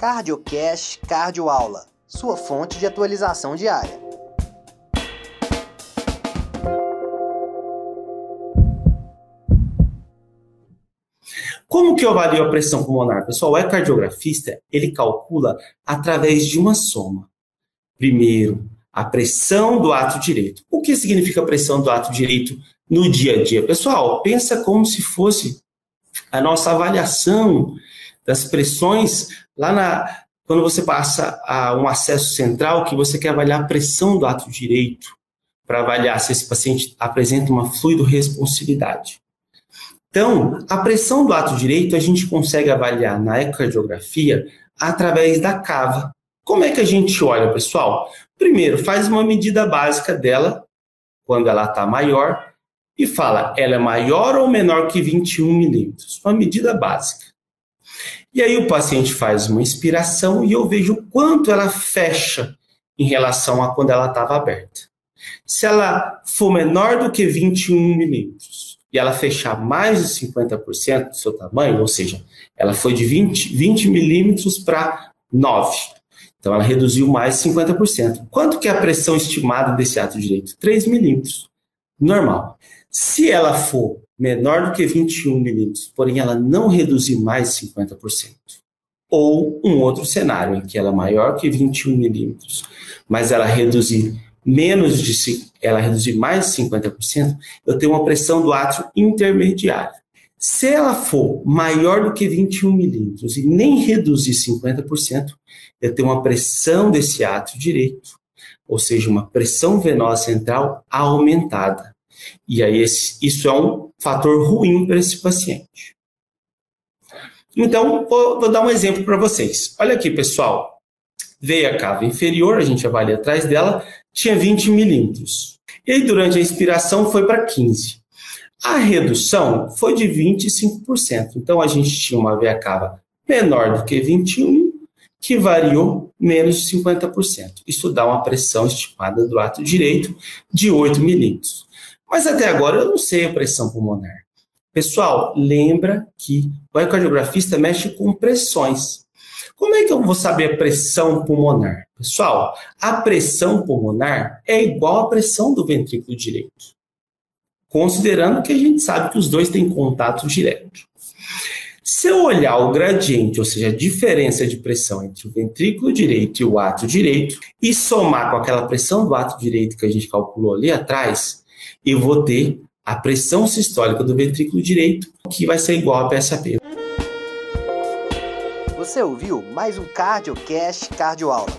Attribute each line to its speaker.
Speaker 1: CardioCast Cardioaula, sua fonte de atualização diária.
Speaker 2: Como que eu avalio a pressão pulmonar? Pessoal, o ecocardiografista, ele calcula através de uma soma. Primeiro, a pressão do ato direito. O que significa pressão do ato direito no dia a dia? Pessoal, pensa como se fosse a nossa avaliação das pressões lá na quando você passa a um acesso central que você quer avaliar a pressão do ato direito para avaliar se esse paciente apresenta uma fluido-responsividade. Então, a pressão do ato direito a gente consegue avaliar na ecocardiografia através da cava. Como é que a gente olha, pessoal? Primeiro, faz uma medida básica dela, quando ela está maior, e fala, ela é maior ou menor que 21 milímetros? Uma medida básica. E aí o paciente faz uma inspiração e eu vejo quanto ela fecha em relação a quando ela estava aberta. Se ela for menor do que 21 milímetros e ela fechar mais de 50% do seu tamanho, ou seja, ela foi de 20, 20 milímetros para 9. Então ela reduziu mais 50%. Quanto que é a pressão estimada desse ato direito? 3 milímetros. Normal. Se ela for menor do que 21 milímetros, porém ela não reduzir mais 50%, ou um outro cenário em que ela é maior que 21 milímetros, mas ela reduzir menos de ela reduzir mais de 50%, eu tenho uma pressão do átrio intermediário. Se ela for maior do que 21 milímetros e nem reduzir 50%, eu tenho uma pressão desse átrio direito, ou seja, uma pressão venosa central aumentada. E aí esse, isso é um fator ruim para esse paciente. Então, vou, vou dar um exemplo para vocês. Olha aqui, pessoal. Veio a cava inferior, a gente avalia atrás dela, tinha 20 milímetros. E aí, durante a inspiração, foi para 15. A redução foi de 25%. Então, a gente tinha uma veia cava menor do que 21, que variou menos de 50%. Isso dá uma pressão estimada do ato direito de 8 milímetros. Mas até agora eu não sei a pressão pulmonar. Pessoal, lembra que o ecocardiografista mexe com pressões. Como é que eu vou saber a pressão pulmonar? Pessoal, a pressão pulmonar é igual à pressão do ventrículo direito. Considerando que a gente sabe que os dois têm contato direto. Se eu olhar o gradiente, ou seja, a diferença de pressão entre o ventrículo direito e o ato direito, e somar com aquela pressão do ato direito que a gente calculou ali atrás, eu vou ter a pressão sistólica do ventrículo direito, que vai ser igual a PSAP.
Speaker 1: Você ouviu mais um CardioCast Cardioaula.